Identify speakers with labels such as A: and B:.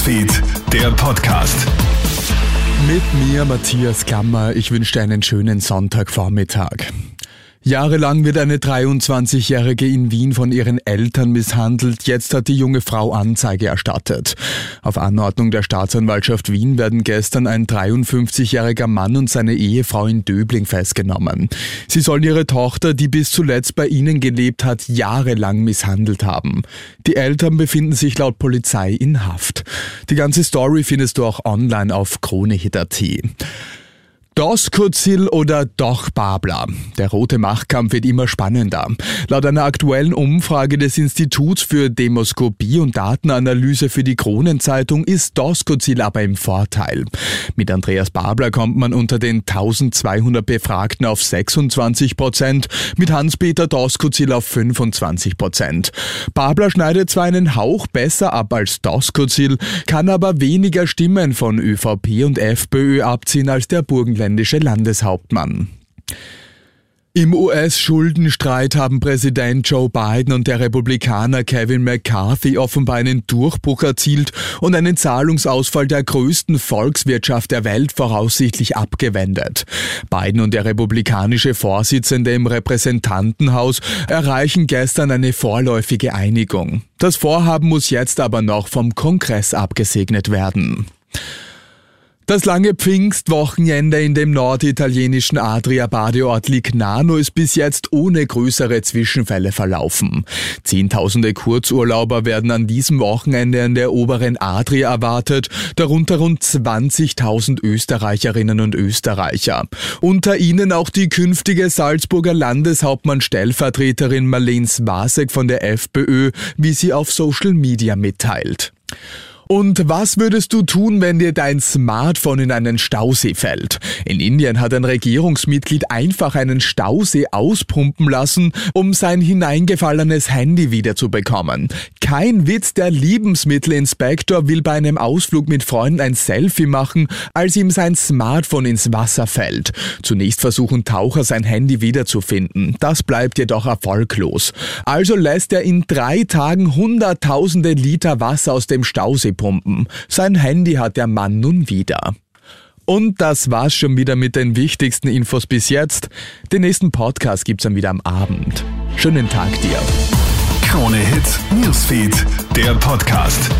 A: Newsfeed, der Podcast.
B: Mit mir Matthias Kammer. Ich wünsche dir einen schönen Sonntagvormittag. Jahrelang wird eine 23-Jährige in Wien von ihren Eltern misshandelt. Jetzt hat die junge Frau Anzeige erstattet. Auf Anordnung der Staatsanwaltschaft Wien werden gestern ein 53-jähriger Mann und seine Ehefrau in Döbling festgenommen. Sie sollen ihre Tochter, die bis zuletzt bei ihnen gelebt hat, jahrelang misshandelt haben. Die Eltern befinden sich laut Polizei in Haft. Die ganze Story findest du auch online auf kronehit.at. Doskozil oder doch Babler? Der rote Machtkampf wird immer spannender. Laut einer aktuellen Umfrage des Instituts für Demoskopie und Datenanalyse für die Kronenzeitung ist Doskozil aber im Vorteil. Mit Andreas Babler kommt man unter den 1200 Befragten auf 26 Prozent, mit Hans-Peter Doskozil auf 25 Prozent. Babler schneidet zwar einen Hauch besser ab als Doskozil, kann aber weniger Stimmen von ÖVP und FPÖ abziehen als der Burgenländer niederländische Landeshauptmann. Im US-Schuldenstreit haben Präsident Joe Biden und der Republikaner Kevin McCarthy offenbar einen Durchbruch erzielt und einen Zahlungsausfall der größten Volkswirtschaft der Welt voraussichtlich abgewendet. Biden und der republikanische Vorsitzende im Repräsentantenhaus erreichen gestern eine vorläufige Einigung. Das Vorhaben muss jetzt aber noch vom Kongress abgesegnet werden. Das lange Pfingstwochenende in dem norditalienischen Adria-Badeort Lignano ist bis jetzt ohne größere Zwischenfälle verlaufen. Zehntausende Kurzurlauber werden an diesem Wochenende in der oberen Adria erwartet, darunter rund 20.000 Österreicherinnen und Österreicher. Unter ihnen auch die künftige Salzburger Landeshauptmann-Stellvertreterin Marlene Swasek von der FPÖ, wie sie auf Social Media mitteilt. Und was würdest du tun, wenn dir dein Smartphone in einen Stausee fällt? In Indien hat ein Regierungsmitglied einfach einen Stausee auspumpen lassen, um sein hineingefallenes Handy wiederzubekommen. Kein Witz, der Lebensmittelinspektor will bei einem Ausflug mit Freunden ein Selfie machen, als ihm sein Smartphone ins Wasser fällt. Zunächst versuchen Taucher sein Handy wiederzufinden. Das bleibt jedoch erfolglos. Also lässt er in drei Tagen hunderttausende Liter Wasser aus dem Stausee pumpen. Sein Handy hat der Mann nun wieder. Und das war's schon wieder mit den wichtigsten Infos bis jetzt. Den nächsten Podcast gibt's dann wieder am Abend. Schönen Tag dir.
A: Krone Hits, Newsfeed, der Podcast.